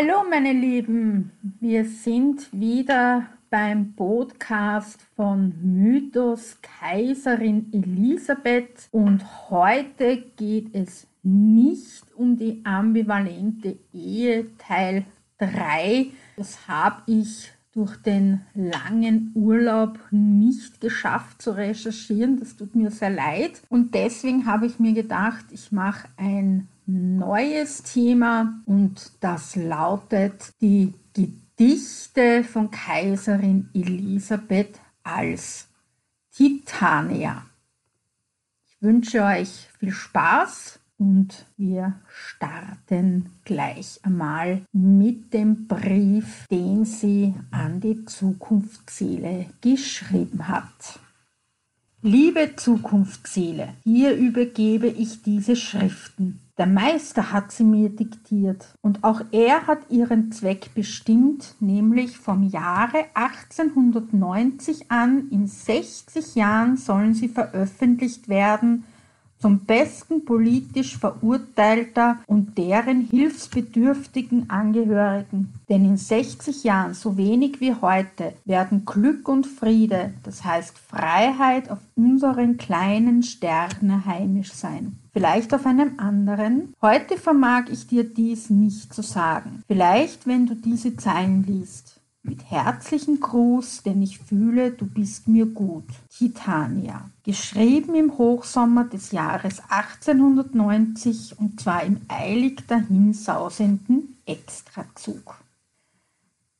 Hallo meine Lieben, wir sind wieder beim Podcast von Mythos Kaiserin Elisabeth und heute geht es nicht um die ambivalente Ehe Teil 3. Das habe ich durch den langen Urlaub nicht geschafft zu recherchieren. Das tut mir sehr leid. Und deswegen habe ich mir gedacht, ich mache ein neues Thema und das lautet die Gedichte von Kaiserin Elisabeth als Titania. Ich wünsche euch viel Spaß und wir starten gleich einmal mit dem Brief, den sie an die Zukunftsseele geschrieben hat. Liebe Zukunftsseele, hier übergebe ich diese Schriften. Der Meister hat sie mir diktiert. Und auch er hat ihren Zweck bestimmt, nämlich vom Jahre 1890 an in 60 Jahren sollen sie veröffentlicht werden zum besten politisch Verurteilter und deren hilfsbedürftigen Angehörigen. Denn in 60 Jahren, so wenig wie heute, werden Glück und Friede, das heißt Freiheit auf unseren kleinen Sterne heimisch sein. Vielleicht auf einem anderen. Heute vermag ich dir dies nicht zu sagen. Vielleicht, wenn du diese Zeilen liest. Mit herzlichen Gruß, denn ich fühle, du bist mir gut. Titania. Geschrieben im Hochsommer des Jahres 1890 und zwar im eilig dahinsausenden Extrazug.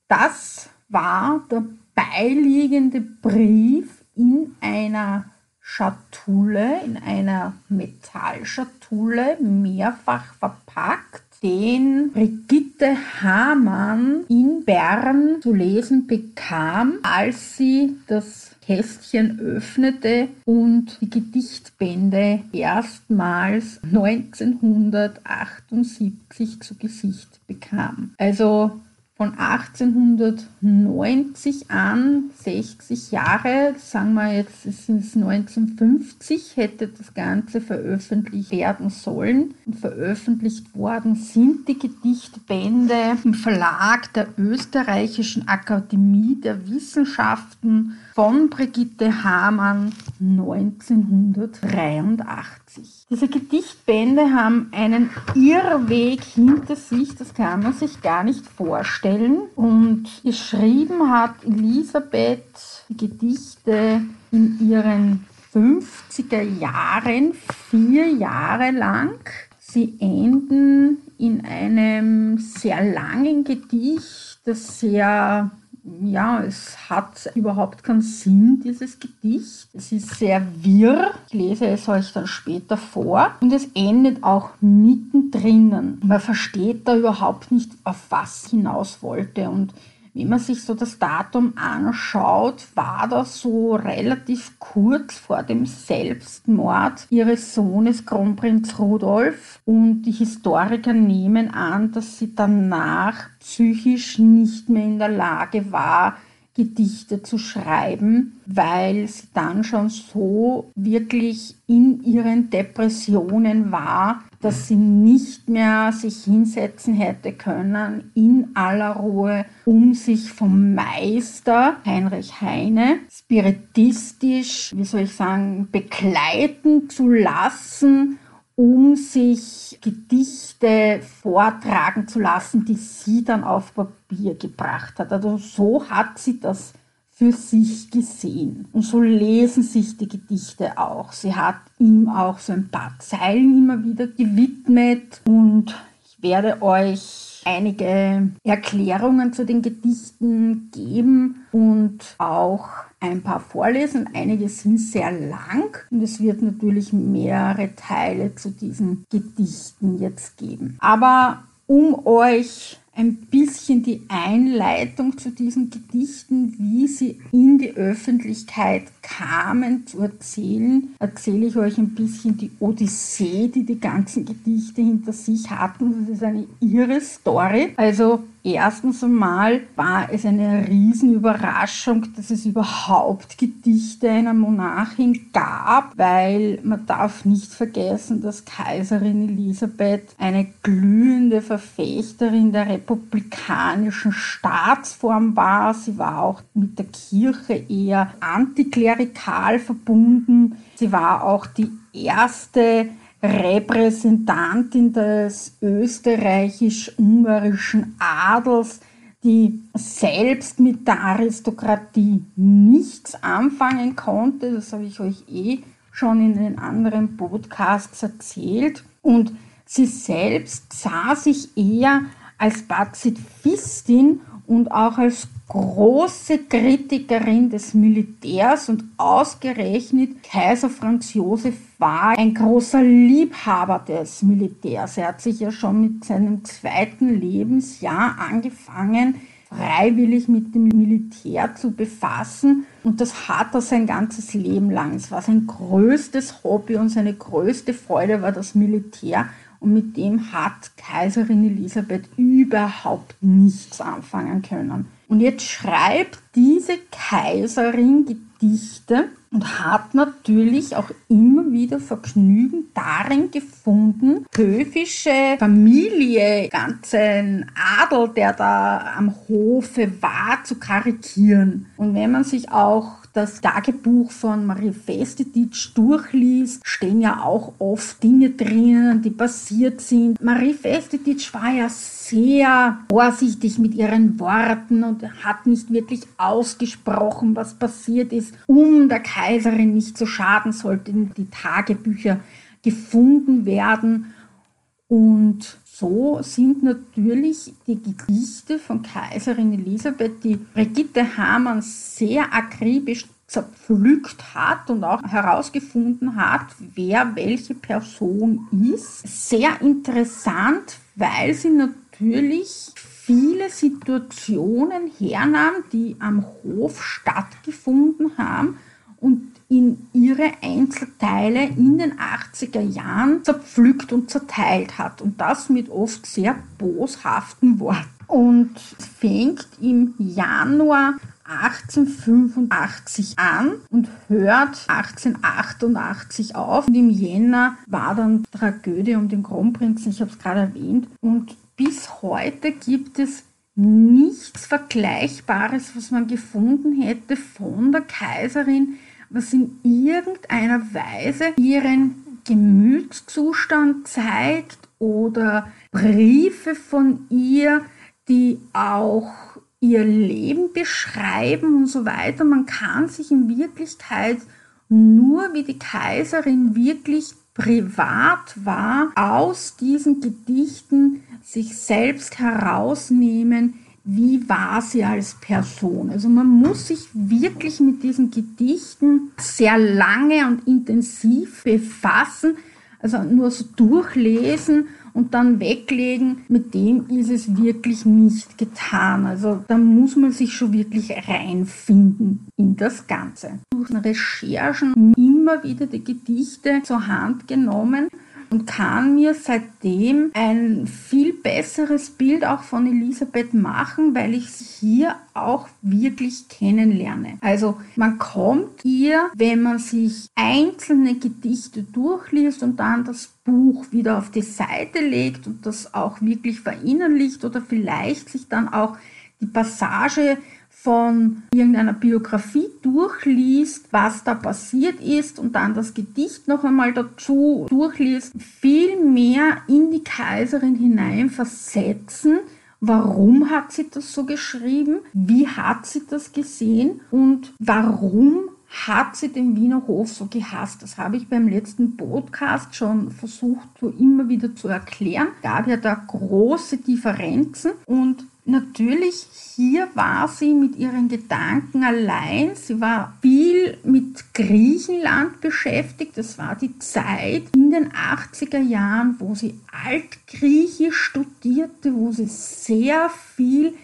Das war der beiliegende Brief in einer Schatulle, in einer Metallschatulle, mehrfach verpackt den Brigitte Hamann in Bern zu lesen bekam, als sie das Kästchen öffnete und die Gedichtbände erstmals 1978 zu Gesicht bekam. Also von 1890 an, 60 Jahre, sagen wir jetzt, es sind 1950, hätte das Ganze veröffentlicht werden sollen. Und veröffentlicht worden sind die Gedichtbände im Verlag der Österreichischen Akademie der Wissenschaften von Brigitte Hamann 1983. Diese Gedichtbände haben einen Irrweg hinter sich, das kann man sich gar nicht vorstellen. Und geschrieben hat Elisabeth die Gedichte in ihren 50er Jahren, vier Jahre lang. Sie enden in einem sehr langen Gedicht, das sehr ja, es hat überhaupt keinen Sinn, dieses Gedicht. Es ist sehr wirr. Ich lese es euch dann später vor. Und es endet auch mittendrin. Man versteht da überhaupt nicht, auf was hinaus wollte. Und wenn man sich so das Datum anschaut, war das so relativ kurz vor dem Selbstmord ihres Sohnes Kronprinz Rudolf und die Historiker nehmen an, dass sie danach psychisch nicht mehr in der Lage war, Gedichte zu schreiben, weil sie dann schon so wirklich in ihren Depressionen war, dass sie nicht mehr sich hinsetzen hätte können in aller Ruhe, um sich vom Meister Heinrich Heine spiritistisch, wie soll ich sagen, begleiten zu lassen um sich Gedichte vortragen zu lassen, die sie dann auf Papier gebracht hat. Also so hat sie das für sich gesehen. Und so lesen sich die Gedichte auch. Sie hat ihm auch so ein paar Zeilen immer wieder gewidmet und ich werde euch einige Erklärungen zu den Gedichten geben und auch ein paar vorlesen. Einige sind sehr lang und es wird natürlich mehrere Teile zu diesen Gedichten jetzt geben. Aber um euch ein bisschen die Einleitung zu diesen Gedichten, wie sie in die Öffentlichkeit kamen, zu erzählen, erzähle ich euch ein bisschen die Odyssee, die die ganzen Gedichte hinter sich hatten. Das ist eine irre Story. Also Erstens einmal war es eine Riesenüberraschung, dass es überhaupt Gedichte einer Monarchin gab, weil man darf nicht vergessen, dass Kaiserin Elisabeth eine glühende Verfechterin der Republik republikanischen Staatsform war. Sie war auch mit der Kirche eher antiklerikal verbunden. Sie war auch die erste Repräsentantin des österreichisch-ungarischen Adels, die selbst mit der Aristokratie nichts anfangen konnte. Das habe ich euch eh schon in den anderen Podcasts erzählt. Und sie selbst sah sich eher als Pazifistin und auch als große Kritikerin des Militärs und ausgerechnet Kaiser Franz Josef war ein großer Liebhaber des Militärs. Er hat sich ja schon mit seinem zweiten Lebensjahr angefangen, freiwillig mit dem Militär zu befassen. Und das hat er sein ganzes Leben lang. Es war sein größtes Hobby und seine größte Freude war das Militär. Und mit dem hat Kaiserin Elisabeth überhaupt nichts anfangen können. Und jetzt schreibt diese Kaiserin Gedichte und hat natürlich auch immer wieder Vergnügen darin gefunden, höfische Familie, ganzen Adel, der da am Hofe war, zu karikieren. Und wenn man sich auch das Tagebuch von Marie Festititsch durchliest, stehen ja auch oft Dinge drinnen, die passiert sind. Marie Festititsch war ja sehr vorsichtig mit ihren Worten und hat nicht wirklich ausgesprochen, was passiert ist, um der Kaiserin nicht zu schaden, sollten die Tagebücher gefunden werden. Und so sind natürlich die Gedichte von Kaiserin Elisabeth, die Brigitte Hamann sehr akribisch zerpflückt hat und auch herausgefunden hat, wer welche Person ist. Sehr interessant, weil sie natürlich viele Situationen hernahm, die am Hof stattgefunden haben und in ihre Einzelteile in den 80er Jahren zerpflückt und zerteilt hat. Und das mit oft sehr boshaften Worten. Und fängt im Januar 1885 an und hört 1888 auf. Und im Jänner war dann Tragödie um den Kronprinzen, ich habe es gerade erwähnt. Und bis heute gibt es nichts Vergleichbares, was man gefunden hätte von der Kaiserin was in irgendeiner Weise ihren Gemütszustand zeigt oder Briefe von ihr, die auch ihr Leben beschreiben und so weiter. Man kann sich in Wirklichkeit nur, wie die Kaiserin wirklich privat war, aus diesen Gedichten sich selbst herausnehmen, wie war sie als Person. Also man muss sich wirklich mit diesen Gedichten sehr lange und intensiv befassen, also nur so durchlesen und dann weglegen, mit dem ist es wirklich nicht getan. Also da muss man sich schon wirklich reinfinden in das Ganze. Durch Recherchen immer wieder die Gedichte zur Hand genommen und kann mir seitdem ein viel besseres Bild auch von Elisabeth machen, weil ich sie hier auch wirklich kennenlerne. Also man kommt ihr, wenn man sich einzelne Gedichte durchliest und dann das Buch wieder auf die Seite legt und das auch wirklich verinnerlicht oder vielleicht sich dann auch die Passage von irgendeiner Biografie durchliest, was da passiert ist und dann das Gedicht noch einmal dazu durchliest, viel mehr in die Kaiserin hineinversetzen. Warum hat sie das so geschrieben? Wie hat sie das gesehen? Und warum hat sie den Wiener Hof so gehasst? Das habe ich beim letzten Podcast schon versucht, so immer wieder zu erklären. Gab ja da große Differenzen und Natürlich, hier war sie mit ihren Gedanken allein. Sie war viel mit Griechenland beschäftigt. Das war die Zeit in den 80er Jahren, wo sie Altgriechisch studierte, wo sie sehr viel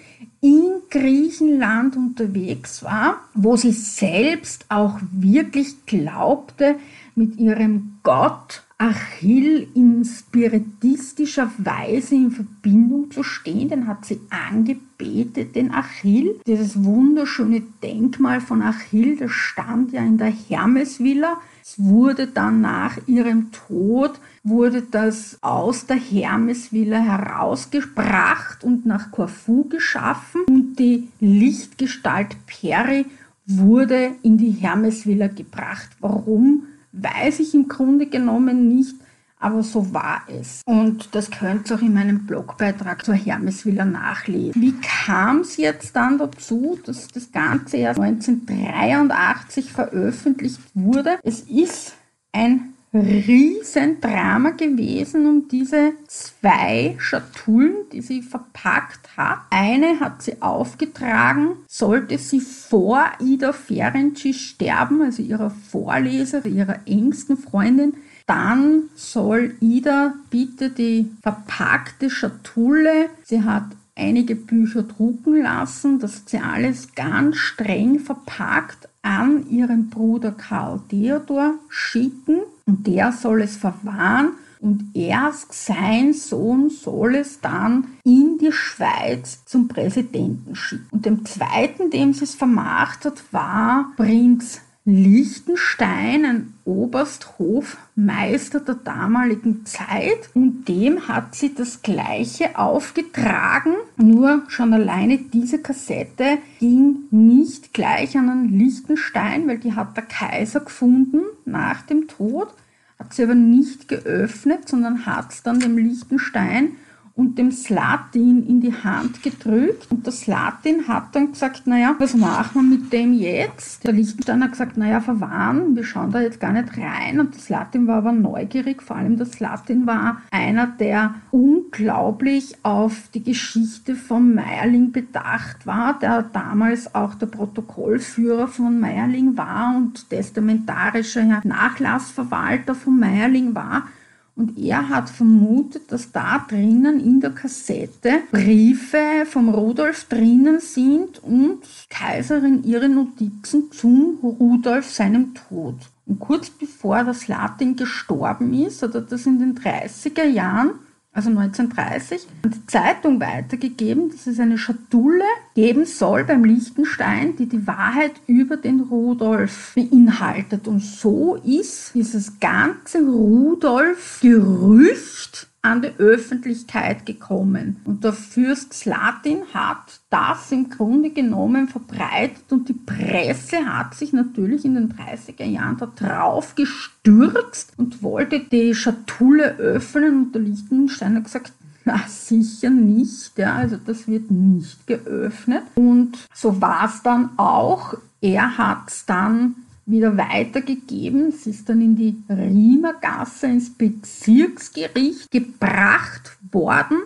in Griechenland unterwegs war, wo sie selbst auch wirklich glaubte, mit ihrem Gott Achill in spiritistischer Weise in Verbindung zu stehen. Den hat sie angebetet, den Achill. Dieses wunderschöne Denkmal von Achill, das stand ja in der Hermesvilla. Es wurde dann nach ihrem Tod wurde das aus der Hermesvilla herausgebracht und nach Corfu geschaffen und die Lichtgestalt Peri wurde in die Hermesvilla gebracht. Warum, weiß ich im Grunde genommen nicht, aber so war es. Und das könnt ihr auch in meinem Blogbeitrag zur Hermesvilla nachlesen. Wie kam es jetzt dann dazu, dass das Ganze erst 1983 veröffentlicht wurde? Es ist ein Riesendrama gewesen um diese zwei Schatullen, die sie verpackt hat. Eine hat sie aufgetragen, sollte sie vor Ida Ferenczi sterben, also ihrer Vorleser, ihrer engsten Freundin, dann soll Ida bitte die verpackte Schatulle, sie hat einige Bücher drucken lassen, das hat sie alles ganz streng verpackt an ihren Bruder Karl Theodor schicken und der soll es verwahren und erst sein Sohn soll es dann in die Schweiz zum Präsidenten schicken. Und dem zweiten, dem sie es vermacht hat, war Prinz Liechtenstein, ein Obersthofmeister der damaligen Zeit. Und dem hat sie das gleiche aufgetragen, nur schon alleine diese Kassette ging nicht gleich an den Liechtenstein, weil die hat der Kaiser gefunden nach dem Tod, hat sie aber nicht geöffnet, sondern hat es dann dem Liechtenstein und dem Slatin in die Hand gedrückt. Und der Slatin hat dann gesagt, naja, was machen wir mit dem jetzt? Der Lichtenstein hat gesagt, naja, verwahren, wir schauen da jetzt gar nicht rein. Und der Slatin war aber neugierig, vor allem der Slatin war einer, der unglaublich auf die Geschichte von Meierling bedacht war, der damals auch der Protokollführer von Meierling war und testamentarischer Nachlassverwalter von Meierling war. Und er hat vermutet, dass da drinnen in der Kassette Briefe vom Rudolf drinnen sind und Kaiserin ihre Notizen zum Rudolf seinem Tod. Und kurz bevor das Latin gestorben ist, hat er das in den 30er Jahren also 1930, an die Zeitung weitergegeben, dass es eine Schatulle geben soll beim Liechtenstein, die die Wahrheit über den Rudolf beinhaltet. Und so ist dieses ganze Rudolf-Gerücht an die Öffentlichkeit gekommen. Und der Fürst Slatin hat das im Grunde genommen verbreitet und die Presse hat sich natürlich in den 30er Jahren da drauf gestürzt und wollte die Schatulle öffnen und der Lichtenstein hat gesagt, na, sicher nicht, ja, also das wird nicht geöffnet. Und so war es dann auch. Er hat es dann wieder weitergegeben. Es ist dann in die Riemergasse ins Bezirksgericht gebracht worden.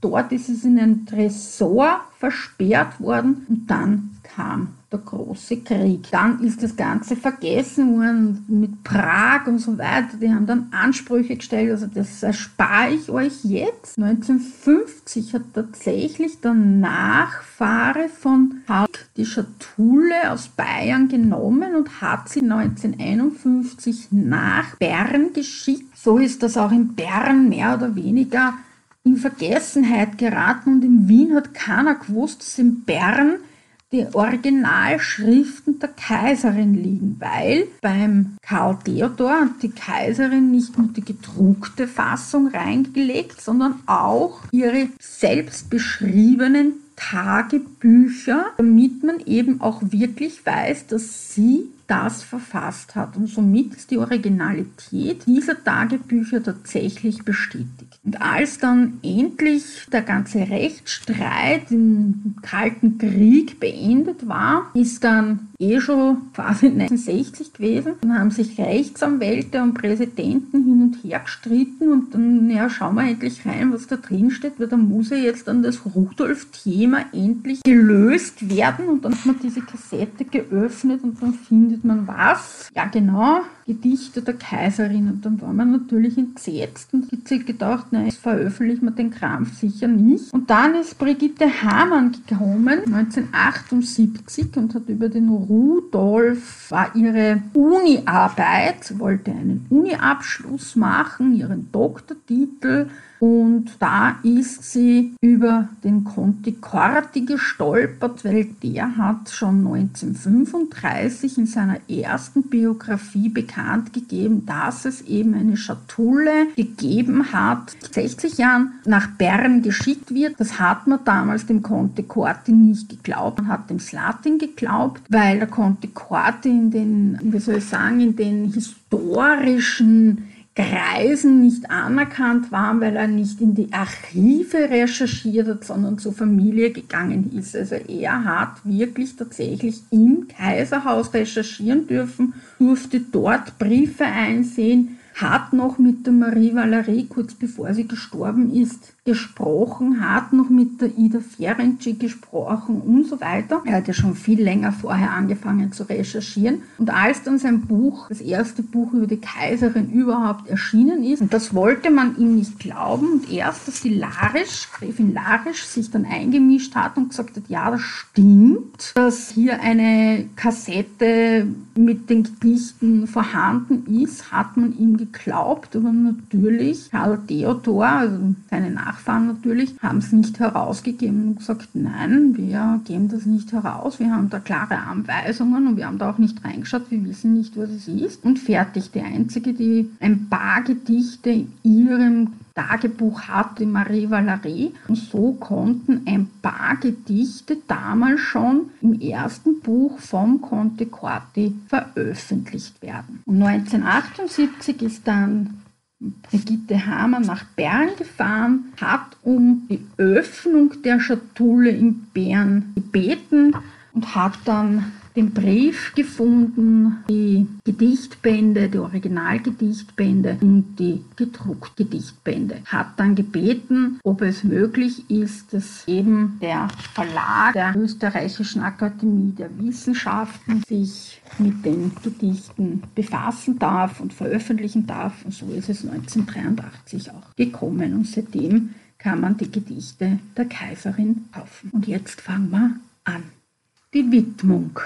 Dort ist es in ein Tresor versperrt worden und dann kam der große Krieg. Dann ist das Ganze vergessen worden mit Prag und so weiter. Die haben dann Ansprüche gestellt, also das erspare ich euch jetzt. 1950 hat tatsächlich der Nachfahre von Haug die Schatulle aus Bayern genommen und hat sie 1951 nach Bern geschickt. So ist das auch in Bern mehr oder weniger in Vergessenheit geraten und in Wien hat keiner gewusst, dass in Bern die Originalschriften der Kaiserin liegen, weil beim Karl Theodor hat die Kaiserin nicht nur die gedruckte Fassung reingelegt, sondern auch ihre selbst beschriebenen Tagebücher, damit man eben auch wirklich weiß, dass sie das verfasst hat. Und somit ist die Originalität dieser Tagebücher tatsächlich bestätigt. Und als dann endlich der ganze Rechtsstreit im Kalten Krieg beendet war, ist dann eh schon quasi 1960 gewesen. Dann haben sich Rechtsanwälte und Präsidenten hin und her gestritten und dann, ja, schauen wir endlich rein, was da drin steht, weil da muss ja jetzt dann das Rudolf-Thema endlich gelöst werden und dann hat man diese Kassette geöffnet und dann findet man was. Ja, genau, Gedichte der Kaiserin. Und dann war man natürlich entsetzt und hat sich gedacht, nein, jetzt veröffentlichen wir den Krampf sicher nicht. Und dann ist Brigitte Hamann gekommen, 1978, und hat über den Rudolf, war ihre Uni-Arbeit, wollte einen Uni-Abschluss machen, ihren Doktortitel Und da ist sie über den Conti Corti gestolpert, weil der hat schon 1935 in seiner ersten Biografie bekannt gegeben, dass es eben eine Schatulle gegeben hat, 60 Jahren nach Bern geschickt wird. Das hat man damals dem Conte Corti nicht geglaubt. Man hat dem Slatin geglaubt, weil der Conte Corti in den, wie soll ich sagen, in den historischen Kreisen nicht anerkannt war, weil er nicht in die Archive recherchiert hat, sondern zur Familie gegangen ist. Also er hat wirklich tatsächlich im Kaiserhaus recherchieren dürfen, durfte dort Briefe einsehen, hat noch mit der Marie Valerie, kurz bevor sie gestorben ist, gesprochen, hat noch mit der Ida Ferenczi gesprochen und so weiter. Er hat ja schon viel länger vorher angefangen zu recherchieren. Und als dann sein Buch, das erste Buch über die Kaiserin überhaupt erschienen ist, und das wollte man ihm nicht glauben, und erst, dass die Larisch, Gräfin Larisch, sich dann eingemischt hat und gesagt hat, ja, das stimmt, dass hier eine Kassette mit den Gedichten vorhanden ist, hat man ihm geglaubt, aber natürlich Karl Theodor, also seine Nachfahren natürlich, haben es nicht herausgegeben und gesagt, nein, wir geben das nicht heraus, wir haben da klare Anweisungen und wir haben da auch nicht reingeschaut, wir wissen nicht, was es ist. Und fertig, die einzige, die ein paar Gedichte in ihrem Tagebuch hatte Marie Valerie. Und so konnten ein paar Gedichte damals schon im ersten Buch vom Conte Corti veröffentlicht werden. Und 1978 ist dann Brigitte Hamer nach Bern gefahren, hat um die Öffnung der Schatulle in Bern gebeten und hat dann den Brief gefunden, die Gedichtbände, die Originalgedichtbände und die gedruckten Gedichtbände. Hat dann gebeten, ob es möglich ist, dass eben der Verlag der Österreichischen Akademie der Wissenschaften sich mit den Gedichten befassen darf und veröffentlichen darf. Und so ist es 1983 auch gekommen. Und seitdem kann man die Gedichte der Kaiserin kaufen. Und jetzt fangen wir an. Die Widmung.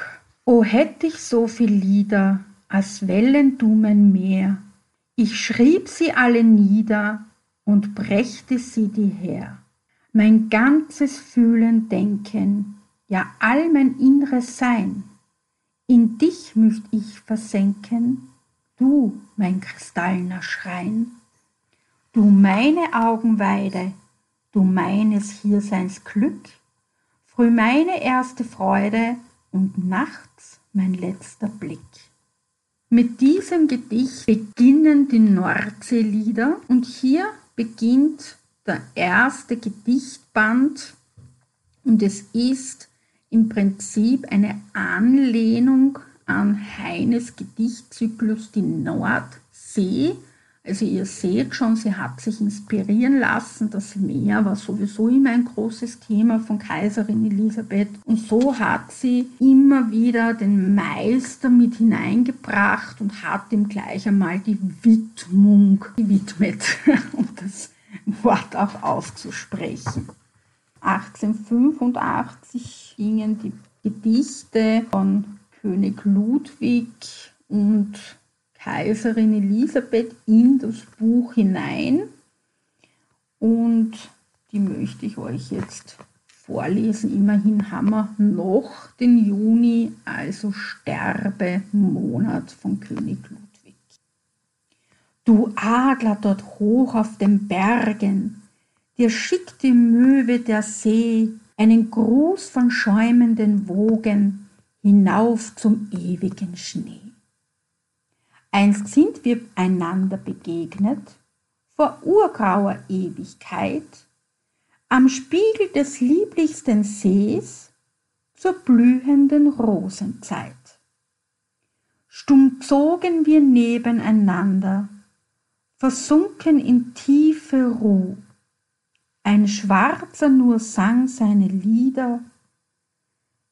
O hätt ich so viel Lieder, als Wellen du mein Meer, ich schrieb sie alle nieder und brächte sie dir her. Mein ganzes Fühlen, Denken, ja all mein inneres Sein, in dich möcht ich versenken, du mein kristallner Schrein, du meine Augenweide, du meines Hierseins Glück, früh meine erste Freude und nachts mein letzter Blick. Mit diesem Gedicht beginnen die Nordseelieder und hier beginnt der erste Gedichtband und es ist im Prinzip eine Anlehnung an Heines Gedichtzyklus Die Nordsee, also ihr seht schon, sie hat sich inspirieren lassen. Das Meer war sowieso immer ein großes Thema von Kaiserin Elisabeth. Und so hat sie immer wieder den Meister mit hineingebracht und hat ihm gleich einmal die Widmung gewidmet, um das Wort auch auszusprechen. 1885 gingen die Gedichte von König Ludwig und Kaiserin Elisabeth in das Buch hinein und die möchte ich euch jetzt vorlesen. Immerhin haben wir noch den Juni, also Sterbemonat von König Ludwig. Du Adler dort hoch auf den Bergen, dir schickt die Möwe der See einen Gruß von schäumenden Wogen hinauf zum ewigen Schnee. Einst sind wir einander begegnet, vor urgrauer Ewigkeit, am Spiegel des lieblichsten Sees zur blühenden Rosenzeit. Stumm zogen wir nebeneinander, versunken in tiefe Ruh. Ein Schwarzer nur sang seine Lieder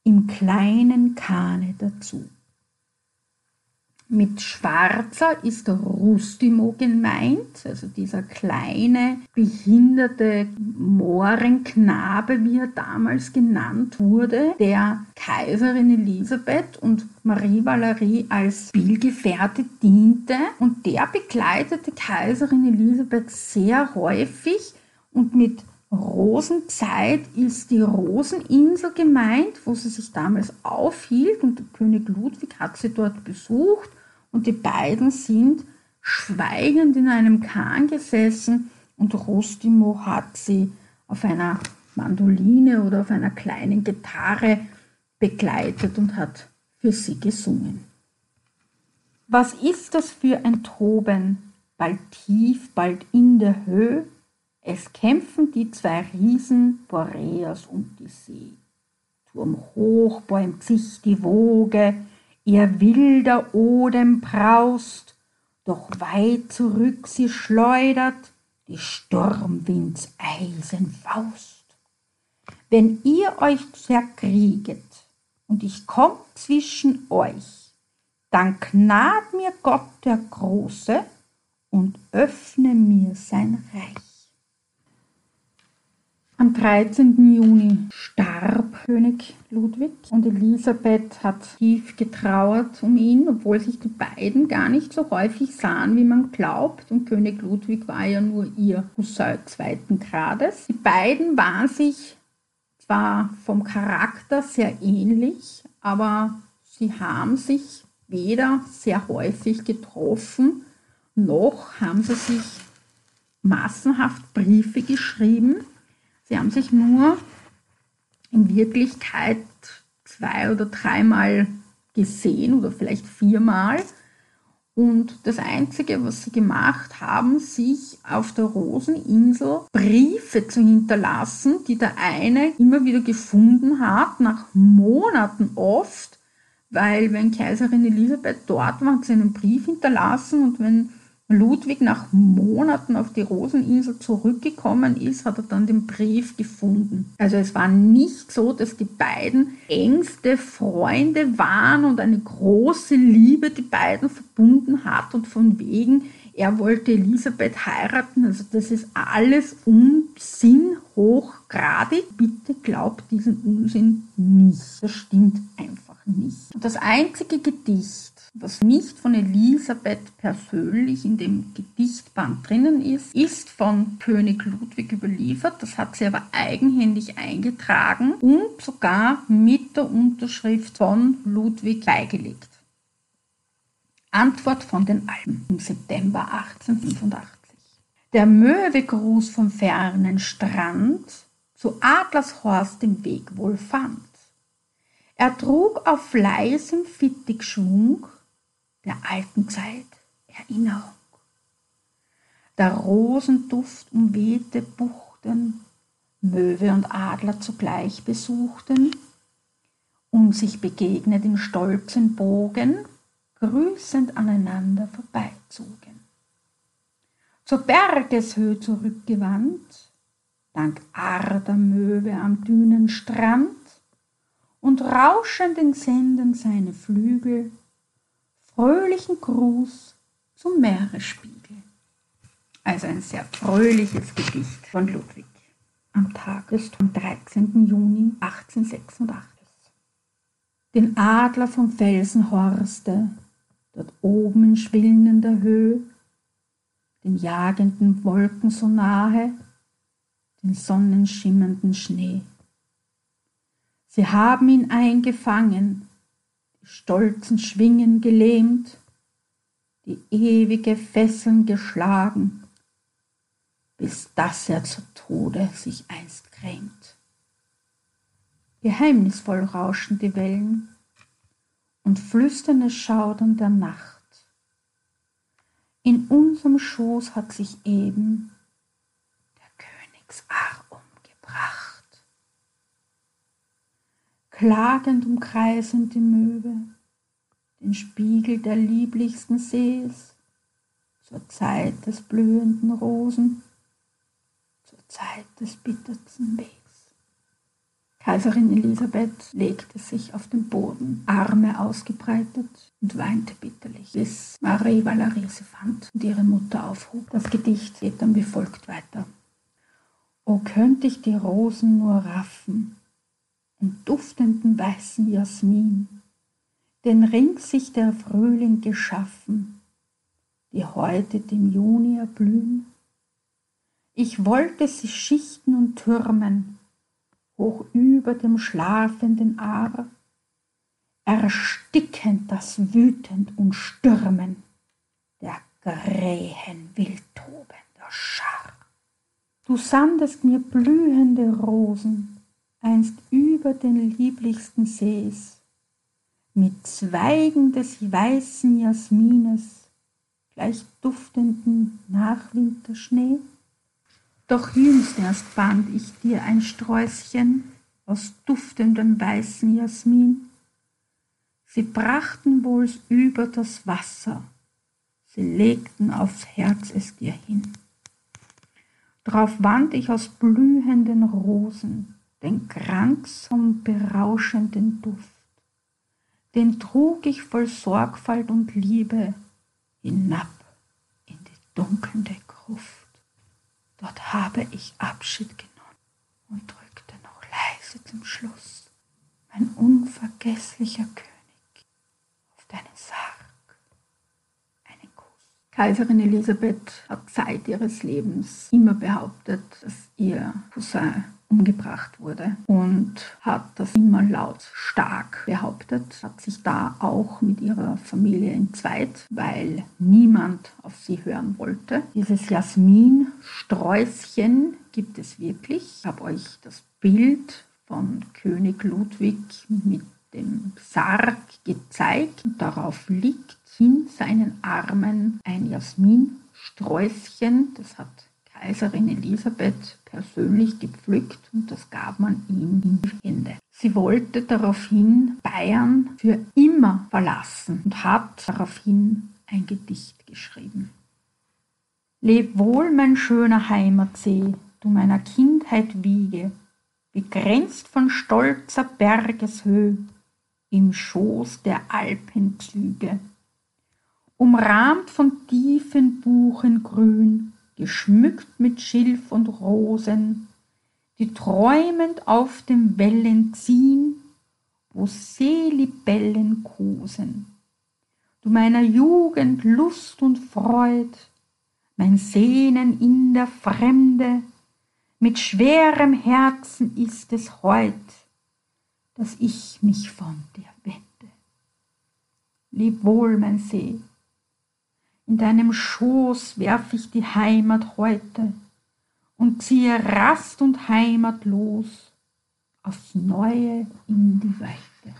im kleinen Kahne dazu. Mit Schwarzer ist Rustimo gemeint, also dieser kleine, behinderte Mohrenknabe, wie er damals genannt wurde, der Kaiserin Elisabeth und Marie Valerie als Spielgefährte diente. Und der begleitete Kaiserin Elisabeth sehr häufig und mit Rosenzeit ist die Roseninsel gemeint, wo sie sich damals aufhielt und der König Ludwig hat sie dort besucht und die beiden sind schweigend in einem Kahn gesessen und Rostimo hat sie auf einer Mandoline oder auf einer kleinen Gitarre begleitet und hat für sie gesungen. Was ist das für ein Toben, bald tief, bald in der Höhe? Es kämpfen die zwei Riesen, Boreas und die See. Turm hoch bäumt sich die Woge, ihr wilder Odem braust, doch weit zurück sie schleudert die Sturmwinds Eisenfaust. Wenn ihr euch zerkrieget und ich komm zwischen euch, dann gnad mir Gott der Große und öffne mir sein Reich. Am 13. Juni starb König Ludwig und Elisabeth hat tief getrauert um ihn, obwohl sich die beiden gar nicht so häufig sahen, wie man glaubt. Und König Ludwig war ja nur ihr Cousin zweiten Grades. Die beiden waren sich zwar vom Charakter sehr ähnlich, aber sie haben sich weder sehr häufig getroffen, noch haben sie sich massenhaft Briefe geschrieben. Sie haben sich nur in Wirklichkeit zwei oder dreimal gesehen oder vielleicht viermal. Und das Einzige, was sie gemacht haben, sich auf der Roseninsel Briefe zu hinterlassen, die der eine immer wieder gefunden hat, nach Monaten oft, weil wenn Kaiserin Elisabeth dort war, hat sie einen Brief hinterlassen und wenn Ludwig nach Monaten auf die Roseninsel zurückgekommen ist, hat er dann den Brief gefunden. Also es war nicht so, dass die beiden engste Freunde waren und eine große Liebe die beiden verbunden hat und von wegen, er wollte Elisabeth heiraten. Also das ist alles Unsinn hochgradig. Bitte glaubt diesen Unsinn nicht. Das stimmt einfach nicht. Das einzige Gedicht, was nicht von Elisabeth persönlich in dem Gedichtband drinnen ist, ist von König Ludwig überliefert. Das hat sie aber eigenhändig eingetragen und sogar mit der Unterschrift von Ludwig beigelegt. Antwort von den Alpen im September 1885. Der Möwegruß vom fernen Strand zu Adlershorst den Weg wohl fand. Er trug auf leisem Fittigschwung der alten Zeit Erinnerung. Der Rosenduft umwehte Buchten, Möwe und Adler zugleich besuchten und sich begegnet im stolzen Bogen, grüßend aneinander vorbeizogen. Zur Bergeshöhe zurückgewandt, dank arder Möwe am dünen Strand und rauschenden Senden seine Flügel fröhlichen Gruß zum Meeresspiegel. Also ein sehr fröhliches Gedicht von Ludwig am Tag vom 13. Juni 1886. Den Adler vom Felsenhorste, dort oben in schwillender Höhe, den jagenden Wolken so nahe, den sonnenschimmernden Schnee. Sie haben ihn eingefangen, stolzen Schwingen gelähmt, die ewige Fesseln geschlagen, bis dass er zu Tode sich einst grämt. Geheimnisvoll rauschen die Wellen und flüsterndes Schaudern der Nacht. In unserem Schoß hat sich eben der Königsarm umgebracht. Klagend umkreisen die Möwe den Spiegel der lieblichsten Sees zur Zeit des blühenden Rosen, zur Zeit des bittersten Wegs. Kaiserin Elisabeth legte sich auf den Boden, Arme ausgebreitet und weinte bitterlich, bis Marie Valerie sie fand und ihre Mutter aufhob. Das Gedicht geht dann wie folgt weiter. O könnt ich die Rosen nur raffen und duftenden weißen Jasmin, den rings sich der Frühling geschaffen, die heute dem Juni erblühen. Ich wollte sie schichten und türmen, hoch über dem schlafenden Aar, erstickend das wütend und stürmen der Krähen wildtobender Schar. Du sandest mir blühende Rosen einst über den lieblichsten Sees, mit Zweigen des weißen Jasmines, gleich duftenden Nachwinterschnee. Doch jüngst erst band ich dir ein Sträußchen aus duftendem weißen Jasmin. Sie brachten wohl's über das Wasser, sie legten aufs Herz es dir hin. Drauf wand ich aus blühenden Rosen den kranksam berauschenden Duft. Den trug ich voll Sorgfalt und Liebe hinab in die dunkelnde Gruft. Dort habe ich Abschied genommen und drückte noch leise zum Schluss, mein unvergesslicher König, auf deinen Sarg einen Kuss. Kaiserin Elisabeth hat Zeit ihres Lebens immer behauptet, dass ihr Cousin umgebracht wurde und hat das immer laut stark behauptet, hat sich da auch mit ihrer Familie entzweit, weil niemand auf sie hören wollte. Dieses Jasminsträußchen gibt es wirklich. Ich habe euch das Bild von König Ludwig mit dem Sarg gezeigt. Darauf liegt in seinen Armen ein Jasminsträußchen. Das hat Kaiserin Elisabeth persönlich gepflückt und das gab man ihm in die Hände. Sie wollte daraufhin Bayern für immer verlassen und hat daraufhin ein Gedicht geschrieben. Leb wohl, mein schöner Heimatsee, du meiner Kindheit Wiege, begrenzt von stolzer Bergeshöh, im Schoß der Alpenzüge, umrahmt von tiefen Buchengrün, geschmückt mit Schilf und Rosen, die träumend auf den Wellen ziehen, wo Seelibellen kosen. Du meiner Jugend Lust und Freud, mein Sehnen in der Fremde, mit schwerem Herzen ist es heut, dass ich mich von dir wende. Leb wohl, mein See, in deinem Schoß werf ich die Heimat heute und ziehe Rast und Heimat los aufs Neue in die Weite.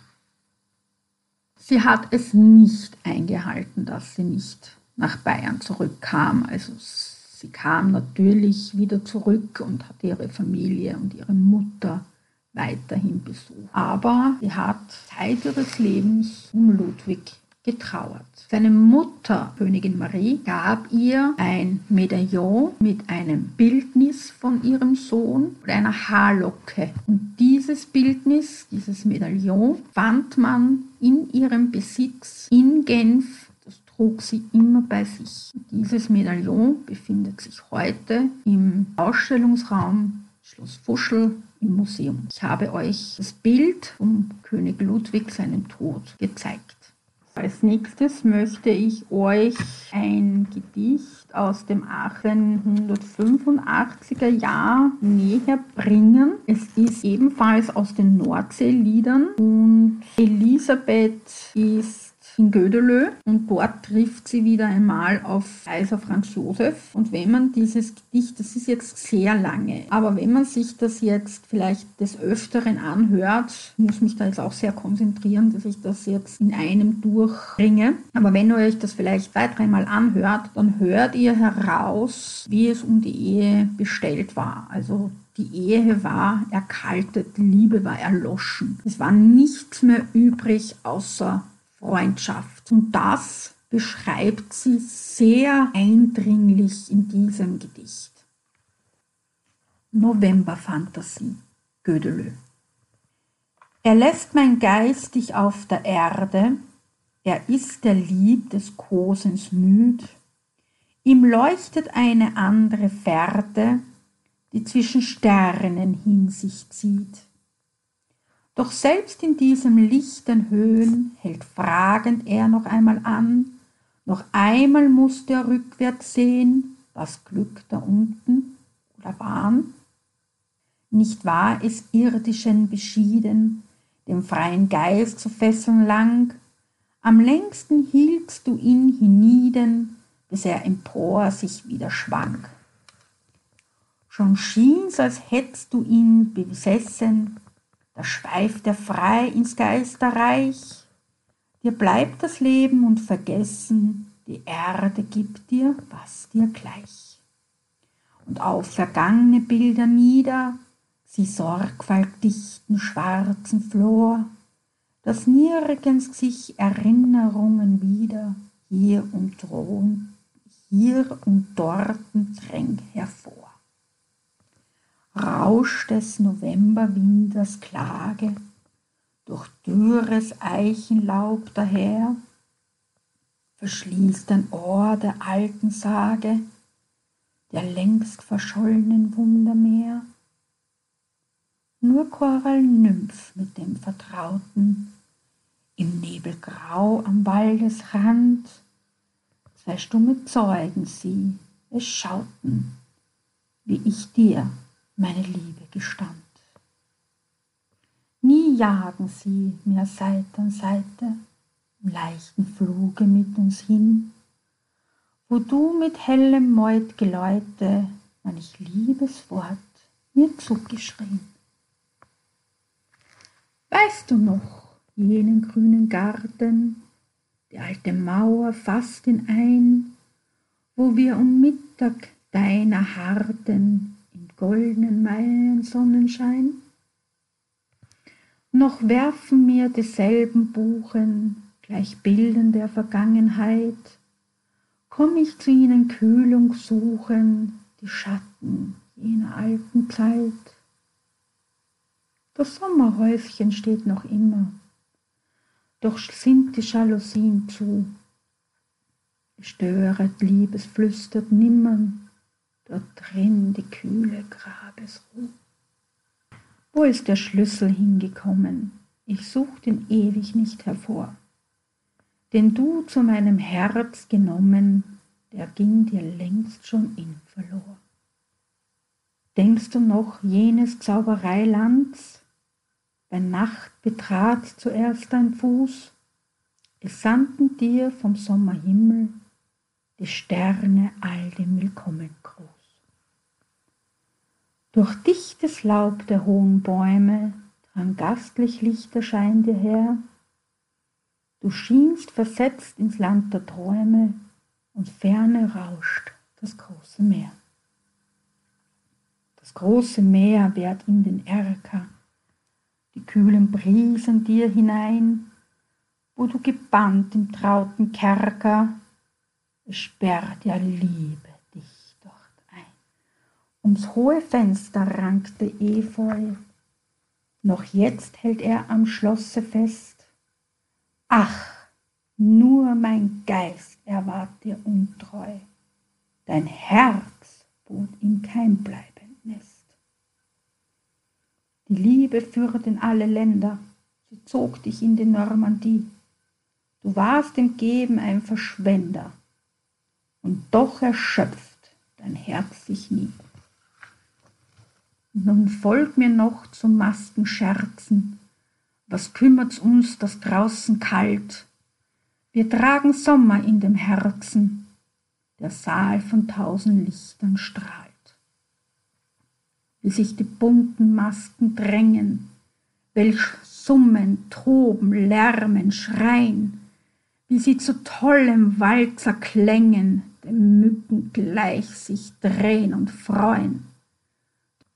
Sie hat es nicht eingehalten, dass sie nicht nach Bayern zurückkam. Also sie kam natürlich wieder zurück und hat ihre Familie und ihre Mutter weiterhin besucht. Aber sie hat Zeit ihres Lebens um Ludwig getrauert. Seine Mutter, Königin Marie, gab ihr ein Medaillon mit einem Bildnis von ihrem Sohn und einer Haarlocke. Und dieses Bildnis, dieses Medaillon, fand man in ihrem Besitz in Genf. Das trug sie immer bei sich. Dieses Medaillon befindet sich heute im Ausstellungsraum Schloss Fuschel im Museum. Ich habe euch das Bild vom König Ludwig seinen Tod gezeigt. Als nächstes möchte ich euch ein Gedicht aus dem 1885er Jahr näher bringen. Es ist ebenfalls aus den Nordseeliedern und Elisabeth ist in Gödelö und dort trifft sie wieder einmal auf Kaiser Franz Josef. Und wenn man dieses Gedicht, das ist jetzt sehr lange, aber wenn man sich das jetzt vielleicht des Öfteren anhört, muss mich da jetzt auch sehr konzentrieren, dass ich das jetzt in einem durchbringe. Aber wenn ihr euch das vielleicht zwei, dreimal anhört, dann hört ihr heraus, wie es um die Ehe bestellt war. Also die Ehe war erkaltet, die Liebe war erloschen. Es war nichts mehr übrig außer Freundschaft. Und das beschreibt sie sehr eindringlich in diesem Gedicht. Novemberfantasie, Gödelö. Er lässt mein Geist dich auf der Erde, er ist der Lieb des Kosens müd, ihm leuchtet eine andere Fährte, die zwischen Sternen hin sich zieht. Doch selbst in diesem lichten Höhen hält fragend er noch einmal an, noch einmal musst er rückwärts sehen, was Glück da unten oder Wahn? Nicht war es irdischen beschieden, dem freien Geist zu fesseln lang, am längsten hieltst du ihn hienieden, bis er empor sich wieder schwang. Schon schien's, als hättst du ihn besessen, da schweift er frei ins Geisterreich. Dir bleibt das Leben und vergessen, die Erde gibt dir, was dir gleich. Und auf vergangene Bilder nieder, sie Sorgfalt dichten schwarzen Flor, dass nirgends sich Erinnerungen wieder hier und drohen, hier und dorten drängt hervor. Rausch des Novemberwinters Klage. Durch dürres Eichenlaub daher, verschließt ein Ohr der alten Sage, der längst verschollenen Wundermeer. Nur Korallennymph mit dem Vertrauten, im Nebel grau am Waldesrand, zwei stumme Zeugen sie, es schauten, wie ich dir meine Liebe gestand. Nie jagen sie mehr Seite an Seite im leichten Fluge mit uns hin, wo du mit hellem Meutgeläute manch Liebeswort mir zugeschrien. Weißt du noch jenen grünen Garten, die alte Mauer fast in ein, wo wir um Mittag deiner harrten goldenen Maiensonnenschein? Noch werfen mir dieselben Buchen gleich Bildern der Vergangenheit, komm ich zu ihnen Kühlung suchen, die Schatten jener alten Zeit. Das Sommerhäuschen steht noch immer, doch sind die Jalousien zu. Störet, Liebes flüstert nimmern, dort drin die kühle Grabesruh. Wo ist der Schlüssel hingekommen? Ich such den ewig nicht hervor. Den du zu meinem Herz genommen, der ging dir längst schon in verlor. Denkst du noch jenes Zaubereilands, bei Nacht betrat zuerst dein Fuß, es sandten dir vom Sommerhimmel die Sterne all dem Willkommengruß. Durch dichtes Laub der hohen Bäume drang gastlich Lichterschein dir her, du schienst versetzt ins Land der Träume und ferne rauscht das große Meer. Das große Meer wehrt in den Erker, die kühlen Brisen dir hinein, wo du gebannt im trauten Kerker, es sperrt ja ein. Ums hohe Fenster rankte Efeu, noch jetzt hält er am Schlosse fest. Ach, nur mein Geist, er ward dir untreu, dein Herz bot ihm kein bleibend Nest. Die Liebe führt in alle Länder, sie zog dich in die Normandie. Du warst im Geben ein Verschwender, und doch erschöpft dein Herz sich nie. Nun folg mir noch zum Maskenscherzen, was kümmert's uns das draußen kalt? Wir tragen Sommer in dem Herzen, der Saal von tausend Lichtern strahlt wie sich die bunten Masken drängen, welch summen, toben, lärmen, schreien, wie sie zu tollem Walzer klängen, den Mücken gleich sich drehen und freuen.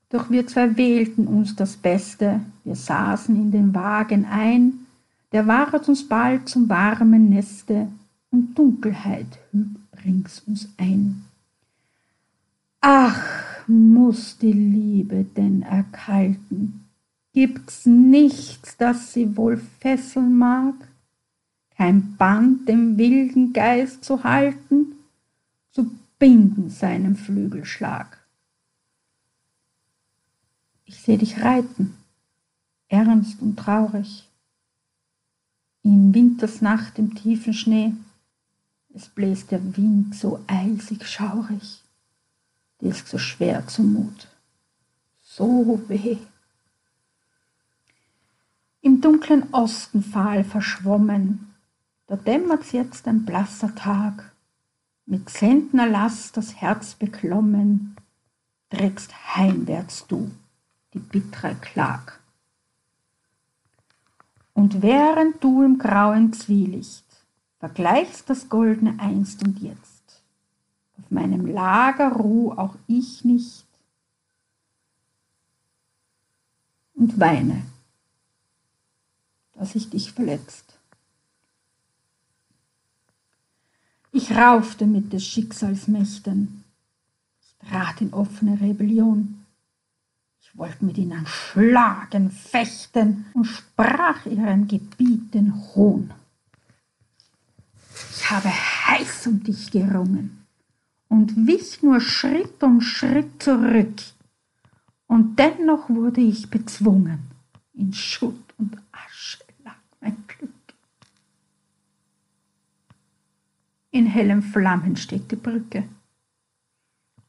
Doch wir zwei wählten uns das Beste, wir saßen in den Wagen ein, der ward uns bald zum warmen Neste, und Dunkelheit hüb rings uns ein. Ach, muss die Liebe denn erkalten, Gibt's nichts, das sie wohl fesseln mag? Kein Band dem wilden Geist zu halten, zu binden seinem Flügelschlag. Ich seh dich reiten, ernst und traurig, in Wintersnacht im tiefen Schnee. Es bläst der Wind so eisig schaurig, dir ist so schwer zumut, so weh. Im dunklen Osten fahl verschwommen, da dämmert's jetzt ein blasser Tag, mit Zentnerlast das Herz beklommen, trägst heimwärts du bittere Klag. Und während du im grauen Zwielicht vergleichst das goldene Einst und Jetzt, auf meinem Lager ruh auch ich nicht und weine dass ich dich verletzt. Ich raufte mit des Schicksals Mächten. Ich trat in offene Rebellion. Wollte mit ihnen schlagen, fechten und sprach ihren Gebieten Hohn. Ich habe heiß um dich gerungen und wich nur Schritt um Schritt zurück. Und dennoch wurde ich bezwungen in Schutt und Asche mein Glück. In hellen Flammen steht die Brücke,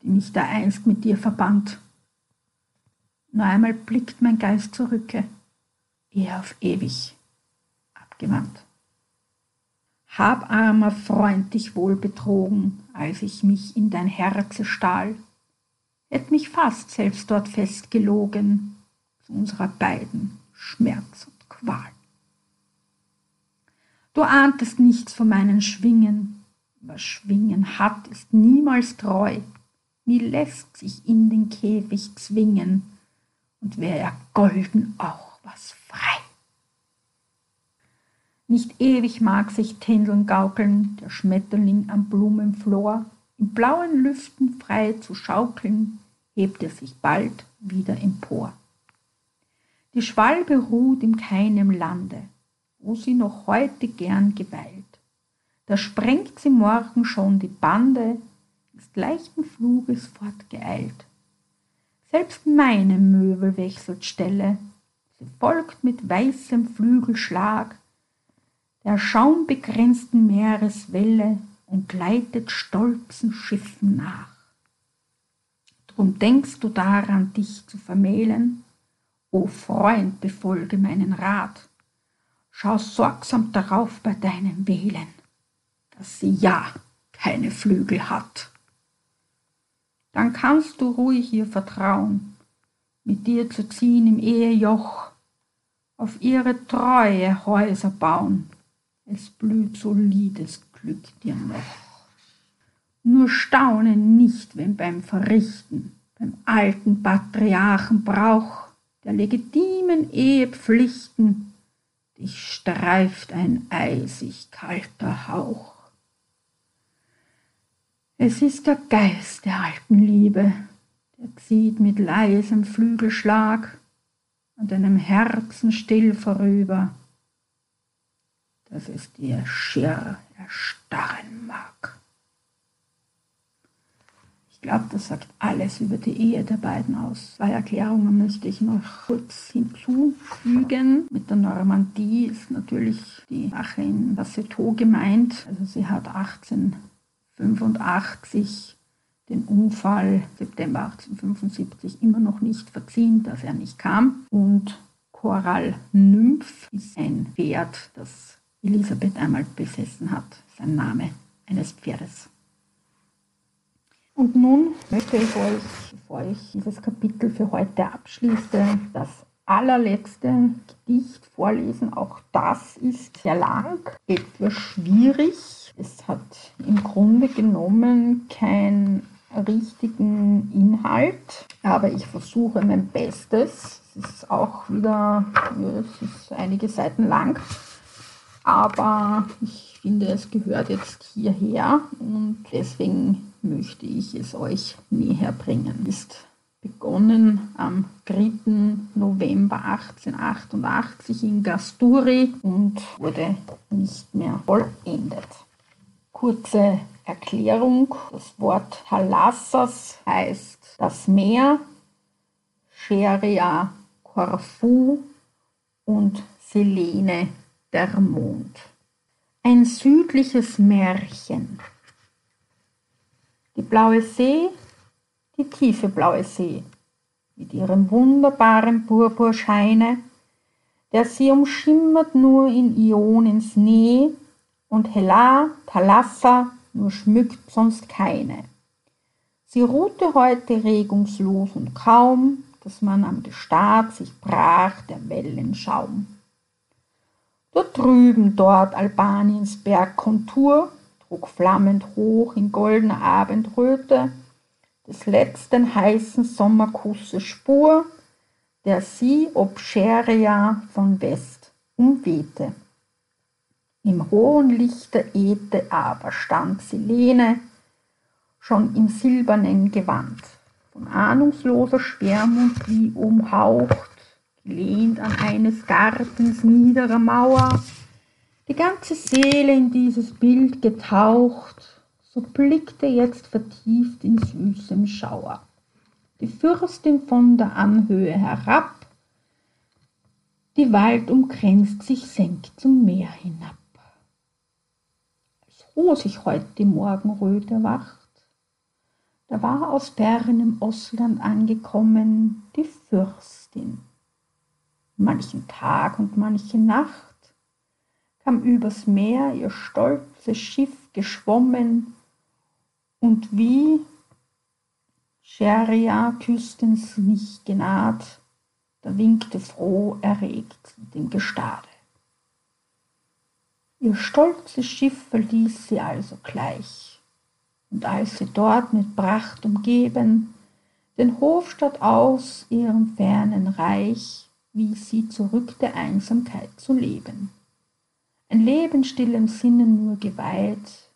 die mich da einst mit dir verband. Nur einmal blickt mein Geist zurücke, eher auf ewig abgewandt. Hab, armer Freund, dich wohl betrogen, als ich mich in dein Herze stahl, hätt mich fast selbst dort festgelogen, zu unserer beiden Schmerz und Qual. Du ahntest nichts von meinen Schwingen. Was Schwingen hat, ist niemals treu, nie lässt sich in den Käfig zwingen, und wär er golden auch was frei. Nicht ewig mag sich Tändeln gaukeln, der Schmetterling am Blumenflor, in blauen Lüften frei zu schaukeln, hebt er sich bald wieder empor. Die Schwalbe ruht in keinem Lande, wo sie noch heute gern geweilt. Da sprengt sie morgen schon die Bande, ist leichten Fluges fortgeeilt. Selbst meine Möbel wechselt Stelle, sie folgt mit weißem Flügelschlag der schaumbegrenzten Meereswelle und gleitet stolzen Schiffen nach. Drum denkst du daran, dich zu vermählen, o Freund, befolge meinen Rat, Schau sorgsam darauf bei deinem Wählen, dass sie ja keine Flügel hat. Dann kannst du ruhig ihr vertrauen, mit dir zu ziehen im Ehejoch, auf ihre Treue Häuser bauen. Es blüht solides Glück dir noch. Nur staune nicht, wenn beim Verrichten, beim alten Patriarchenbrauch der legitimen Ehepflichten dich streift ein eisig kalter Hauch. Es ist der Geist der alten Liebe, der zieht mit leisem Flügelschlag an deinem Herzen still vorüber, dass es dir schier erstarren mag. Ich glaube, das sagt alles über die Ehe der beiden aus. Zwei Erklärungen müsste ich noch kurz hinzufügen. Mit der Normandie ist natürlich die Sache in Bassetot gemeint. Also sie hat 1885 den Unfall September 1875 immer noch nicht verziehen, dass er nicht kam. Und Choral Nymph ist ein Pferd, das Elisabeth einmal besessen hat. Sein Name eines Pferdes. Und nun möchte ich euch, bevor ich dieses Kapitel für heute abschließe, das allerletzte Gedicht vorlesen. Auch das ist sehr lang, etwas schwierig. Es hat im Grunde genommen keinen richtigen Inhalt, aber ich versuche mein Bestes. Es ist auch wieder, es ist einige Seiten lang, aber ich finde, es gehört jetzt hierher und deswegen möchte ich es euch näher bringen. Ist begonnen am 3. November 1888 in Gasturi und wurde nicht mehr vollendet. Kurze Erklärung. Das Wort Thalassas heißt das Meer, Scheria Korfu und Selene der Mond. Ein südliches Märchen. Die blaue See die tiefe blaue See mit ihrem wunderbaren Purpurscheine, der sie umschimmert nur in Ionens Nähe und Hela, Thalassa nur schmückt sonst keine. Sie ruhte heute regungslos und kaum, dass man am Gestad sich brach der Wellenschaum. Dort drüben, dort Albaniens Bergkontur, trug flammend hoch in goldener Abendröte des letzten heißen Sommerkusses Spur, der sie ob Scheria von West umwehte. Im hohen Lichte Ete aber stand Silene, schon im silbernen Gewand, von ahnungsloser Schwermut wie umhaucht, gelehnt an eines Gartens niederer Mauer, die ganze Seele in dieses Bild getaucht, so blickte jetzt vertieft in süßem Schauer. Die Fürstin von der Anhöhe herab, die Wald umkränzt sich senkt zum Meer hinab. Als rosig heut die Morgenröte erwacht, da war aus fernem Ostland angekommen die Fürstin. Manchen Tag und manche Nacht kam übers Meer ihr stolzes Schiff geschwommen, und wie Scheria Küstens mich genaht, da winkte froh erregt dem Gestade. Ihr stolzes Schiff verließ sie also gleich, und als sie dort mit Pracht umgeben, den Hofstadt aus ihrem fernen Reich, wies sie zurück der Einsamkeit zu leben. Ein Leben stillem Sinnen nur geweiht,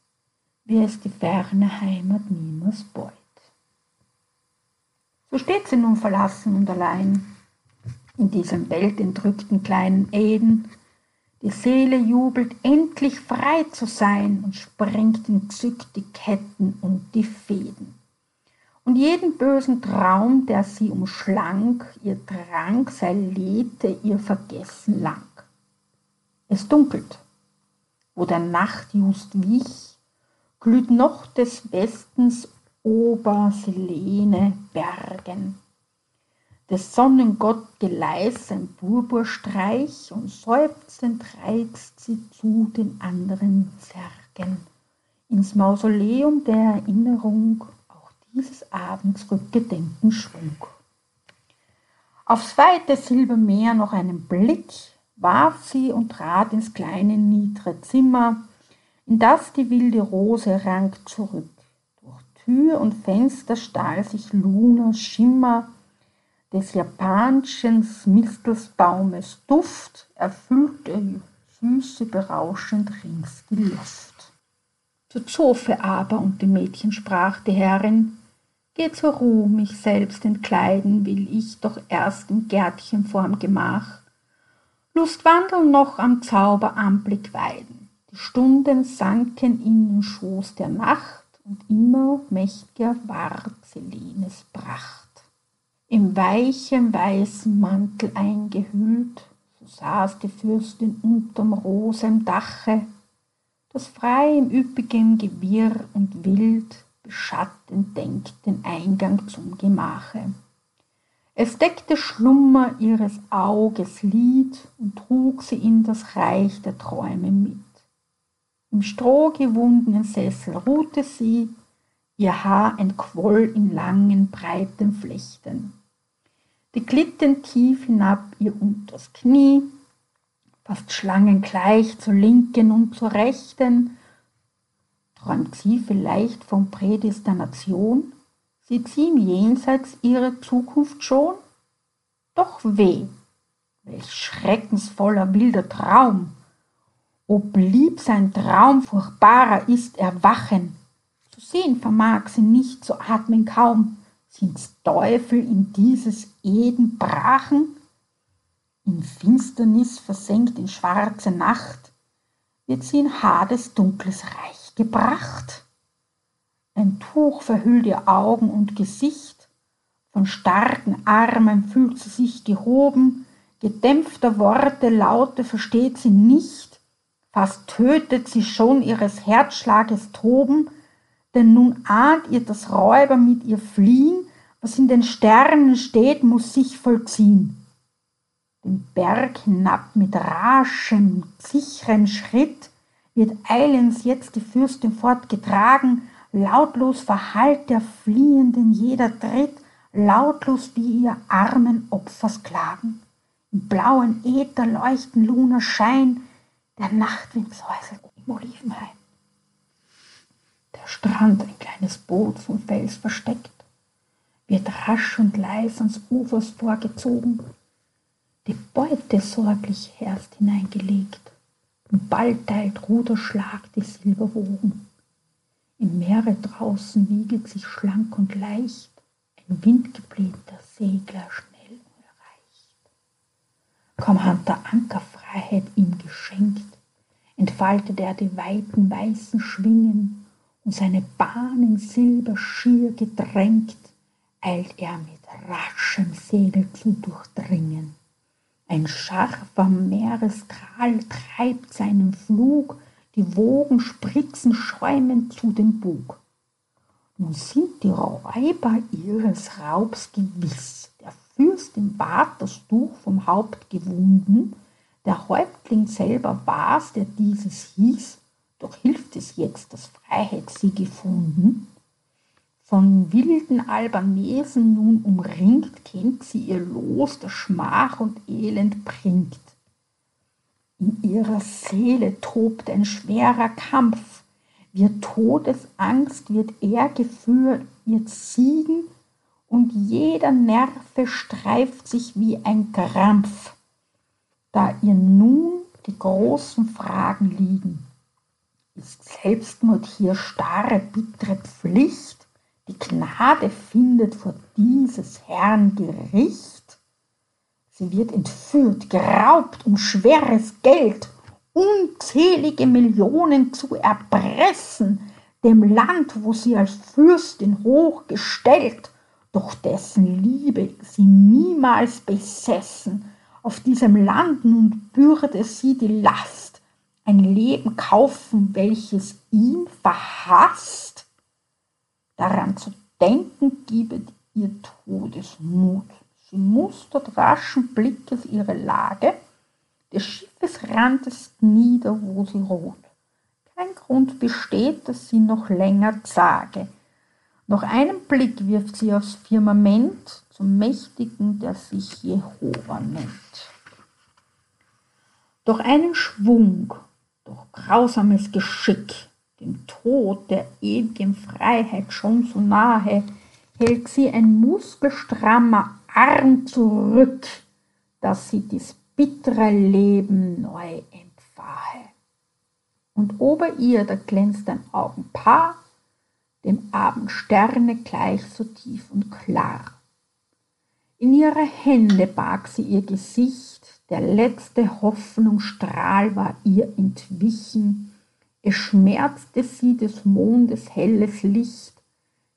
wie es die ferne Heimat niemals beut. So steht sie nun verlassen und allein in diesem weltentrückten kleinen Eden. Die Seele jubelt, endlich frei zu sein und sprengt entzückt die Ketten und die Fäden. Und jeden bösen Traum, der sie umschlang, ihr Drang sei Lete ihr Vergessen lang. Es dunkelt, wo der Nacht just wich, glüht noch des Westens Oberselene Bergen. Des Sonnengott Geleis ein Purpurstreich und seufzend reizt sie zu den anderen Zergen. Ins Mausoleum der Erinnerung auch dieses Abends Rückgedenken Schwung. Aufs weite Silbermeer noch einen Blick warf sie und trat ins kleine niedre Zimmer, in das die wilde Rose rankt zurück. Durch Tür und Fenster stahl sich Lunas Schimmer, des japanischen Mistelsbaumes Duft erfüllte süße berauschend rings die Luft. Zur Zofe aber und dem Mädchen sprach die Herrin, Geh zur Ruh, mich selbst entkleiden will ich doch erst im Gärtchen vorm Gemach, Lust wandeln noch am Zauberanblick weiden. Stunden sanken in den Schoß der Nacht und immer mächtiger ward Selenes Pracht. Im weichen weißen Mantel eingehüllt, so saß die Fürstin unterm rosen Dache, das frei im üppigen Gewirr und wild beschattend denkt den Eingang zum Gemache. Es deckte Schlummer ihres Auges Lied und trug sie in das Reich der Träume mit. Im strohgewundenen Sessel ruhte sie, ihr Haar entquoll in langen, breiten Flechten. Die glitten tief hinab ihr unters Knie, fast schlangengleich zur linken und zur rechten. Träumt sie vielleicht von Prädestination? Sieht sie im Jenseits ihre Zukunft schon? Doch weh, welch schreckensvoller wilder Traum! ob blieb sein Traum furchtbarer ist Erwachen. Zu sehen vermag sie nicht, zu atmen kaum. Sind's Teufel in dieses Eden brachen? In Finsternis versenkt in schwarze Nacht, wird sie in Hades dunkles Reich gebracht. Ein Tuch verhüllt ihr Augen und Gesicht, von starken Armen fühlt sie sich gehoben, gedämpfter Worte Laute versteht sie nicht, fast tötet sie schon ihres Herzschlages Toben, denn nun ahnt ihr das Räuber mit ihr fliehen, was in den Sternen steht, muss sich vollziehen. Den Berg hinab mit raschem, sicheren Schritt wird eilends jetzt die Fürstin fortgetragen, lautlos verhallt der Fliehenden jeder Tritt, lautlos wie ihr armen Opfers klagen. Im blauen Äther leuchten Luner Schein, der Nachtwind säuselt im Olivenhain. Strand, ein kleines Boot vom Fels versteckt, wird rasch und leis ans Ufers vorgezogen, die Beute sorglich erst hineingelegt, und bald teilt Ruderschlag die Silberwogen. Im Meere draußen wiegelt sich schlank und leicht. Ein windgeblähter Segler schnell erreicht. Kaum hat der Ankerfreiheit ihm geschenkt, entfaltet er die weiten weißen Schwingen und seine Bahn in Silber schier gedrängt, eilt er mit raschem Segel zu durchdringen. Ein scharfer Meeresstrahl treibt seinen Flug, die Wogen spritzen schäumend zu dem Bug. Nun sind die Räuber ihres Raubs gewiss. Der Fürst im Bart das Tuch vom Haupt gewunden, der Häuptling selber war's, der dieses hieß, doch hilft es jetzt, dass Freiheit sie gefunden von wilden Albanesen nun umringt, kennt sie ihr Los, das Schmach und Elend bringt. In ihrer Seele tobt ein schwerer Kampf, wir Todesangst wird er geführt, ihr Ziegen, und jeder Nerve streift sich wie ein Krampf, da ihr nun die großen Fragen liegen. Ist Selbstmord hier starre, bittere Pflicht? Die Gnade findet vor dieses Herrn Gericht. Sie wird entführt, geraubt um schweres Geld, unzählige Millionen zu erpressen, dem Land, wo sie als Fürstin hochgestellt, doch dessen Liebe sie niemals besessen. Auf diesem Land nun bürde sie die Last, ein Leben kaufen, welches ihm verhasst Daran zu denken gibet ihr Todesmut. Sie mustert raschen Blickes ihre Lage, des Schiffes Rand ist nieder, wo sie ruht. Kein Grund besteht, dass sie noch länger zage. Noch einen Blick wirft sie aufs Firmament zum Mächtigen, der sich Jehova nennt. Doch einen Schwung, doch grausames Geschick dem Tod der ewigen Freiheit schon so nahe, hält sie ein muskelstrammer Arm zurück, dass sie dies bittere Leben neu empfahe. Und ober ihr, da glänzt ein Augenpaar, dem Abendsterne gleich so tief und klar. In ihre Hände barg sie ihr Gesicht, der letzte Hoffnungsstrahl war ihr entwichen, es schmerzte sie des Mondes helles Licht,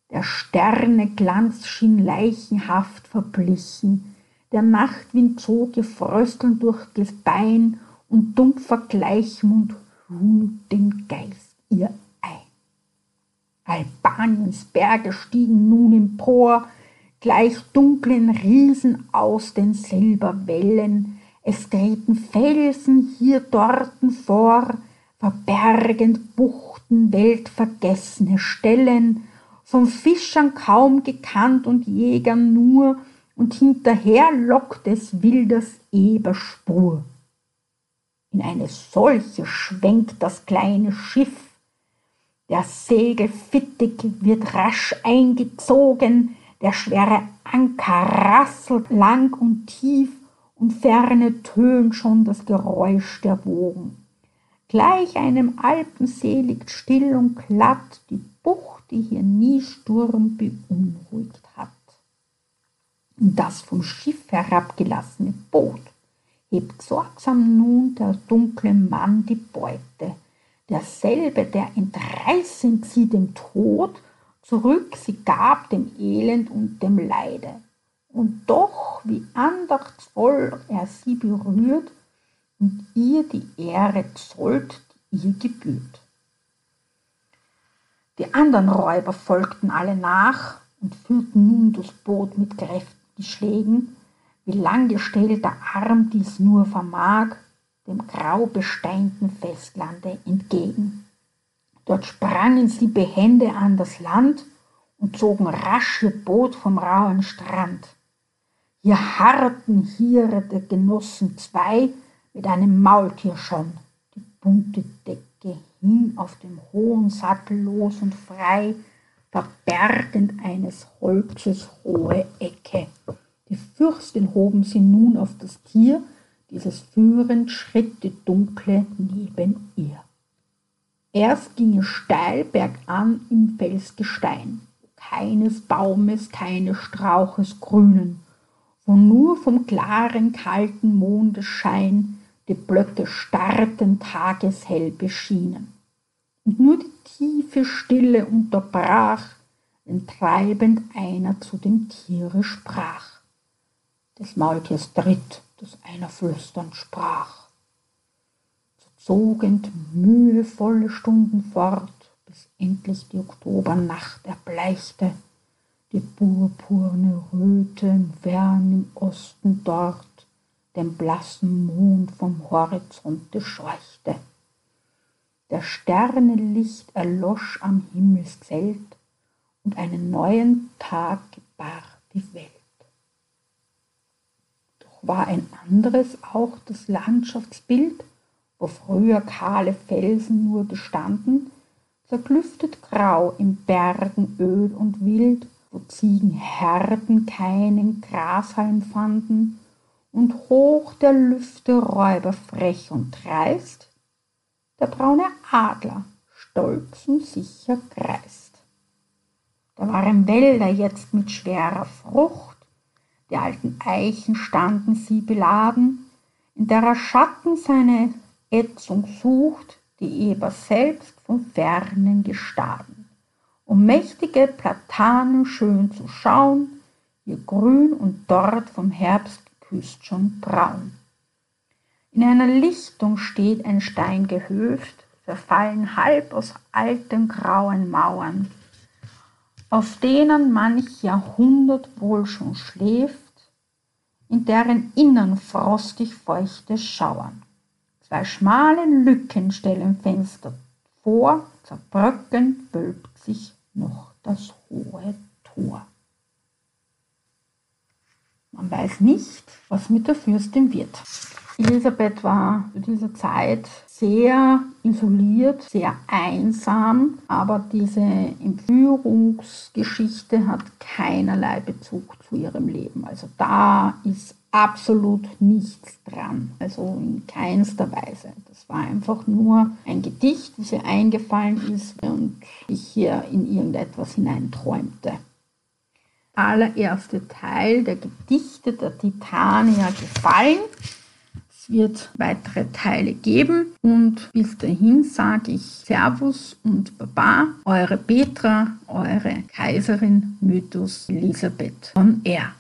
der Sterne Glanz schien leichenhaft verblichen, der Nachtwind zog ihr Frösteln durch das Bein und dumpfer Gleichmund lud den Geist ihr ein. Albaniens Berge stiegen nun empor, gleich dunklen Riesen aus den Silberwellen, es treten Felsen hier dorten vor, verbergend Buchten weltvergessene Stellen, von Fischern kaum gekannt und Jägern nur, und hinterher lockt es Wilders Eberspur. In eine solche schwenkt das kleine Schiff, der Segel fittig wird rasch eingezogen, der schwere Anker rasselt lang und tief, und ferne tönt schon das Geräusch der Wogen. Gleich einem Alpensee liegt still und glatt die Bucht, die hier nie Sturm beunruhigt hat. in das vom Schiff herabgelassene Boot hebt sorgsam nun der dunkle Mann die Beute, derselbe, der entreißend sie dem Tod, zurück sie gab dem Elend und dem Leide. Und doch, wie andachtsvoll er sie berührt und ihr die Ehre zollt, die ihr gebührt. Die anderen Räuber folgten alle nach und führten nun das Boot mit kräftigen Schlägen, wie langgestellt der Arm dies nur vermag, dem grau besteinten Festlande entgegen. Dort sprangen sie behende an das Land und zogen rasch ihr Boot vom rauen Strand. Hier harrten hier der Genossen zwei mit einem Maultier schon, die bunte Decke hin auf dem hohen Sattel los und frei, verbergend eines Holzes hohe Ecke. Die Fürstin hoben sie nun auf das Tier, dieses führend schritt die Dunkle neben ihr. Erst ging es steil bergan im Felsgestein, keines Baumes, keines Strauches grünen, wo nur vom klaren, kalten Mondesschein die Blöcke starrten tageshell beschienen. Und nur die tiefe Stille unterbrach, wenn treibend einer zu dem Tiere sprach des Maultiers Tritt, das einer flüsternd sprach. So zogend mühevolle Stunden fort, bis endlich die Oktobernacht erbleichte, die purpurne Röte fern im Osten dort den blassen Mond vom Horizonte scheuchte. Der Sterne Licht erlosch am Himmelszelt und einen neuen Tag gebar die Welt war ein anderes auch das Landschaftsbild, wo früher kahle Felsen nur gestanden, zerklüftet grau in Bergen öd und wild, wo Ziegenherden keinen Grashalm fanden, und hoch der Lüfte Räuber frech und dreist, der braune Adler stolz und sicher kreist. Da waren Wälder jetzt mit schwerer Frucht, die alten Eichen standen sie beladen, in derer Schatten seine Ätzung sucht, die Eber selbst vom fernen Gestaden. Um mächtige Platanen schön zu schauen, hier grün und dort vom Herbst geküsst schon braun. In einer Lichtung steht ein Stein gehöft, verfallen halb aus alten grauen Mauern auf denen manch Jahrhundert wohl schon schläft, in deren Innern frostig feuchte schauern. Zwei schmale Lücken stellen Fenster vor, zerbröckend wölbt sich noch das hohe Tor. Man weiß nicht, was mit der Fürstin wird. Elisabeth war zu dieser Zeit sehr isoliert, sehr einsam, aber diese Entführungsgeschichte hat keinerlei Bezug zu ihrem Leben. Also da ist absolut nichts dran, also in keinster Weise. Das war einfach nur ein Gedicht, das ihr eingefallen ist und ich hier in irgendetwas hineinträumte allererste Teil der Gedichte der Titania gefallen wird weitere Teile geben und bis dahin sage ich Servus und Baba, eure Petra, eure Kaiserin Mythos Elisabeth von R.